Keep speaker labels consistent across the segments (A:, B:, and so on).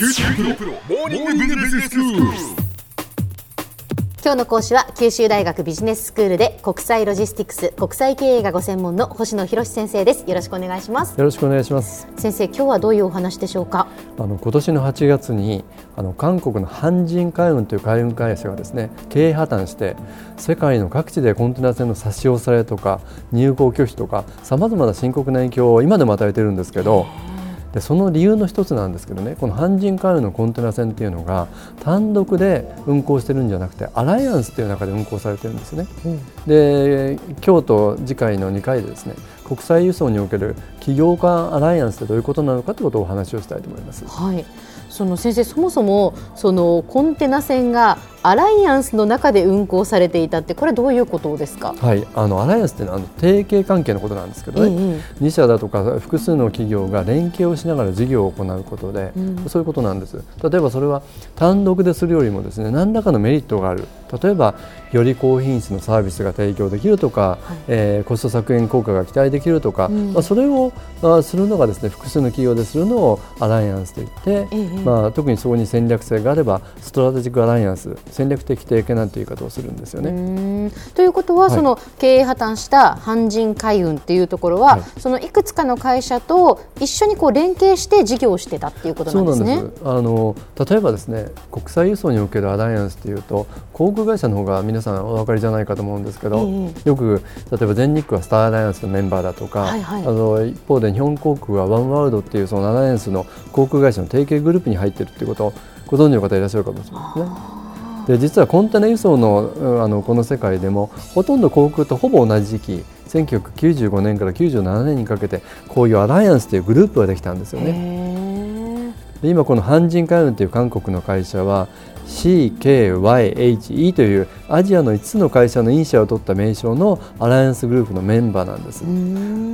A: QT プロモーニングビジネススクール。
B: 今日の講師は九州大学ビジネススクールで国際ロジスティクス国際経営がご専門の星野博先生です。よろしくお願いします。
C: よろしくお願いします。
B: 先生今日はどういうお話でしょうか？
C: あの今年の8月にあの韓国の韓進海運という海運会社がですね経営破綻して世界の各地でコンテナ船の差し押さえとか入港拒否とかさまざまな深刻な影響を今でも与えているんですけどでその理由の一つなんですけどねこの阪神海運のコンテナ船っていうのが単独で運航してるんじゃなくてアライアンスっていう中で運航されてるんですね。で今日と次回の2回でですね国際輸送における企業間アライアンスってどういうことなのかということをお話をしたいと思います。
B: はいその先生そもそもそのコンテナ船がアライアンスの中で運航されていたってこれどういうことですか？
C: はい、あのアライアンスっていうのはあの提携関係のことなんですけどね、え2社だとか複数の企業が連携をしながら事業を行うことで、うん、そういうことなんです。例えばそれは単独でするよりもですね何らかのメリットがある。例えばより高品質のサービスが提供できるとか、はい、えー、コスト削減効果が期待できるとか、うん、まあ、それを、まあ、するのがですね複数の企業でするのをアライアンスといって、えまあ、特にそこに戦略性があればストラテジックアライアンス戦略的提携なんていう言い方をするんですよね。
B: ということは、はい、その経営破綻した阪神海運っていうところは、はい、そのいくつかの会社と一緒にこう連携して事業をしてたっていうことなんですね。
C: あの例えばですね国際輸送におけるアライアンスというと航空会社の方が皆さんお分かりじゃないかと思うんですけど、えー、よく例えば全日空はスターアライアンスのメンバーだとか、はいはい、あの一方で日本航空はワンワールドっていうそのアライアンスの航空会社の提携グループに入っているということをご存知の方いらっしゃるかもしれないですね。で実はコンテナ輸送のあのこの世界でもほとんど航空とほぼ同じ時期1995年から97年にかけてこういうアライアンスというグループができたんですよね。で今この阪神海運という韓国の会社は CKYHE というアジアの5つの会社のイニシャルを取った名称のアライアンスグループのメンバーなんです。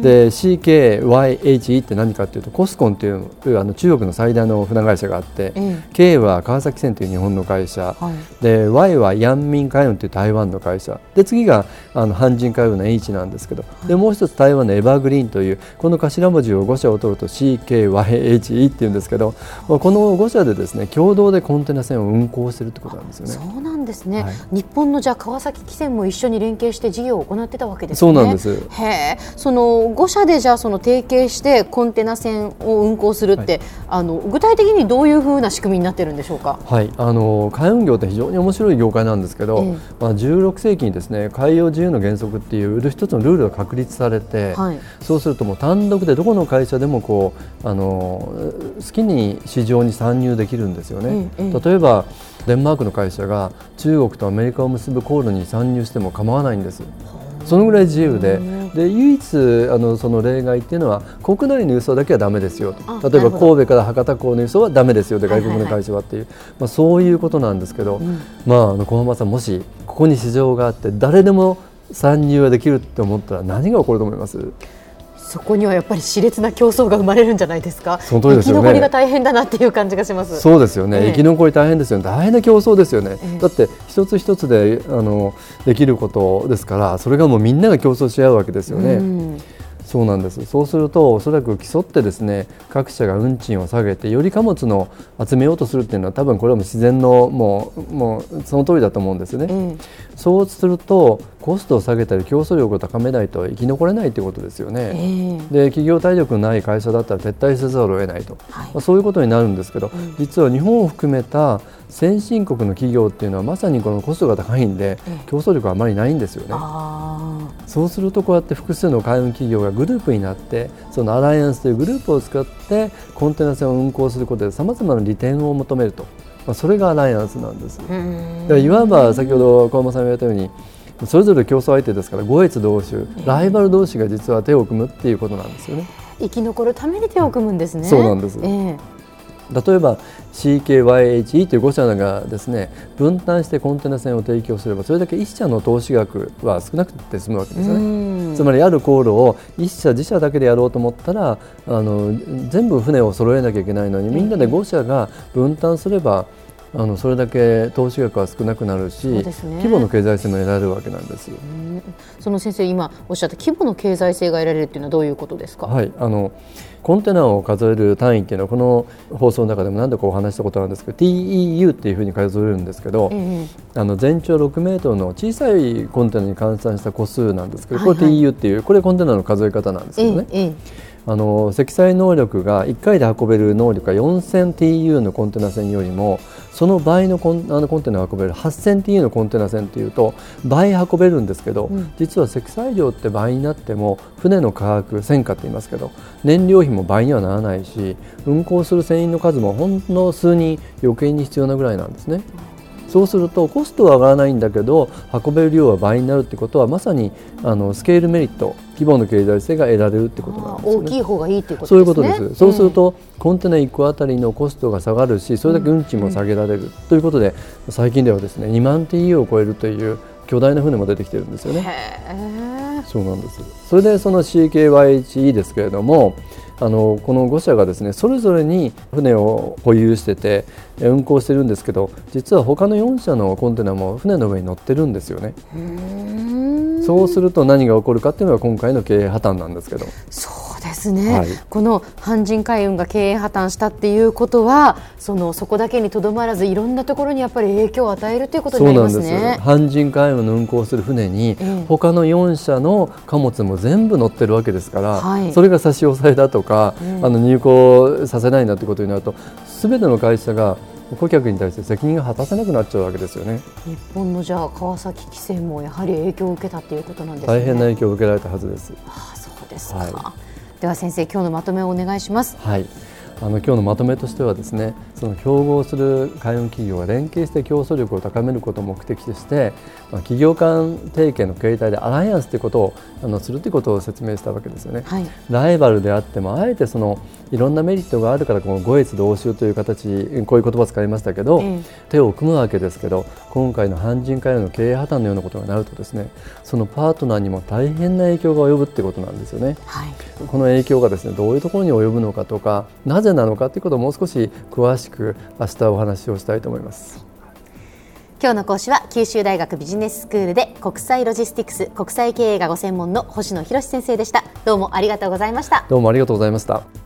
C: で CKYHE って何かというとコスコンというあの中国の最大の船会社があって、うん、K は川崎線という日本の会社、はい、で Y はヤンミン海運という台湾の会社。で次があの阪神海運の H なんですけど、はい、でもう一つ台湾のエバーグリーンというこの頭文字を5社を取ると CKYHE っていうんですけどこの5社でですね共同でコンテナ船を運航してるってことなんですよね。
B: そうなんですね、はい、日本のじゃ川崎汽船も一緒に連携して事業を行ってたわけですね。
C: そうなんです。
B: へその5社でじゃあその提携してコンテナ船を運航するって、はい、あの具体的にどういうふうな仕組みになってるんでしょうか？
C: はい、あの海運業って非常に面白い業界なんですけど、えー、まあ16世紀にですね海洋自由の原則っていう一つのルールが確立されて、はい、そうするともう単独でどこの会社でもこうあの好きに市場に参入できるんですよね。えー、例えばデンマークの会社が中国とアメリカを結ぶ航路に参入しても構わないんです。そのぐらい自由で。で唯一あのその例外っていうのは国内の輸送だけはだめですよと。例えば神戸から博多港の輸送はだめですよと外国の会社はっていう、まあ、そういうことなんですけど、うん、まあ、あの小浜さんもしここに市場があって誰でも参入ができるって思ったら何が起こると思います？
B: そこにはやっぱり熾烈な競争が生まれるんじゃないですか？
C: その通りですよ
B: ね。生き残りが大変だなっていう感じがします。
C: そうですよね。えー、生き残り大変ですよね。大変な競争ですよね。えー、だって一つ一つであのできることですから、それがもうみんなが競争し合うわけですよね。そうなんです。そうするとおそらく競ってですね各社が運賃を下げてより貨物の集めようとするっていうのは多分これはもう自然のもうもうその通りだと思うんですね、うん、そうするとコストを下げたり競争力を高めないと生き残れないということですよね、えー、で企業体力のない会社だったら撤退せざるを得ないと、はい、まあ、そういうことになるんですけど、うん、実は日本を含めた先進国の企業っていうのはまさにこのコストが高いんで、競争力はあまりないんですよね。そうするとこうやって複数の海運企業がグループになってそのアライアンスというグループを使ってコンテナ船を運航することでさまざまな利点を求めると、まあ、それがアライアンスなんです。いわば先ほど小山さんが言われたようにそれぞれ競争相手ですから五越同士ライバル同士が実は手を組むっていうことなんですよね。
B: 生き残るために手を組むんですね。
C: そうなんです。えー例えば CKYHE という5社がですね分担してコンテナ船を提供すればそれだけ1社の投資額は少なくて済むわけですよね。つまりある航路を1社自社だけでやろうと思ったらあの全部船を揃えなきゃいけないのにみんなで5社が分担すればああのそれだけ投資額は少なくなるし、ね、規模の経済性も得られるわけなんですよ。
B: その先生今おっしゃった規模の経済性が得られるっていうのはどういうことですか？
C: はい、あのコンテナを数える単位っていうのはこの放送の中でも何度かお話したことなんですけど TEU っていうふうに数えるんですけど、えあの全長6メートルの小さいコンテナに換算した個数なんですけど、これ TEU っていうこれコンテナの数え方なんですけどね。えあの積載能力が1回で運べる能力が 4000TU のコンテナ船よりもその倍のコンあのコンテナを運べる 8000TU のコンテナ船というと倍運べるんですけど、うん、実は積載量って倍になっても船の価格船価って言いますけど燃料費も倍にはならないし運航する船員の数もほんの数人余計に必要なぐらいなんですね。そうするとコストは上がらないんだけど運べる量は倍になるってことはまさにあのスケールメリット規模の経済性が得られるってことなんです、ね、
B: 大きい方がいいっていうこと
C: ですね。そういうことです。そうすると、コンテナ1個あたりのコストが下がるしそれだけ運賃も下げられる、ということで最近ではですね2万 TU を超えるという巨大な船も出てきてるんですよね。そうなんです。それでその CKYHE ですけれども、あのこの5社がですねそれぞれに船を保有してて運航してるんですけど実は他の4社のコンテナも船の上に乗ってるんですよね。そうすると何が起こるかっていうのが今回の経営破綻なんですけど。
B: そうですね、はい、この阪神海運が経営破綻したっていうことはそのそこだけにとどまらずいろんなところにやっぱり影響を与えるということになりますね。
C: 阪神海運の運航する船に、他の4社の貨物も全部乗ってるわけですから、はい、それが差し押さえだとか、うん、あの入港させないんだということになるとすべての会社が顧客に対して責任が果たせなくなっちゃうわけですよね。
B: 日本のじゃあ川崎汽船もやはり影響を受けたということなんですね
C: 大変な影響を受けられたはずです。
B: ああそうですか、はい、では先生今日のまとめをお願いします。
C: はいあの今日のまとめとしてはですねその競合する海運企業が連携して競争力を高めることを目的として、まあ、企業間提携の形態でアライアンスということをあのするということを説明したわけですよね。はい、ライバルであってもあえてそのいろんなメリットがあるからこの五越同州という形こういう言葉を使いましたけど、手を組むわけですけど今回の阪神海運の経営破綻のようなことがなるとですねそのパートナーにも大変な影響が及ぶってことなんですよね。はい、この影響がですねどういうところに及ぶのかとかなぜなのかということをもう少し詳しく明日お話をしたいと思います。
B: 今日の講師は九州大学ビジネススクールで国際ロジスティクス国際経営がご専門の星野博先生でした。どうもありがとうございました。
C: どうもありがとうございました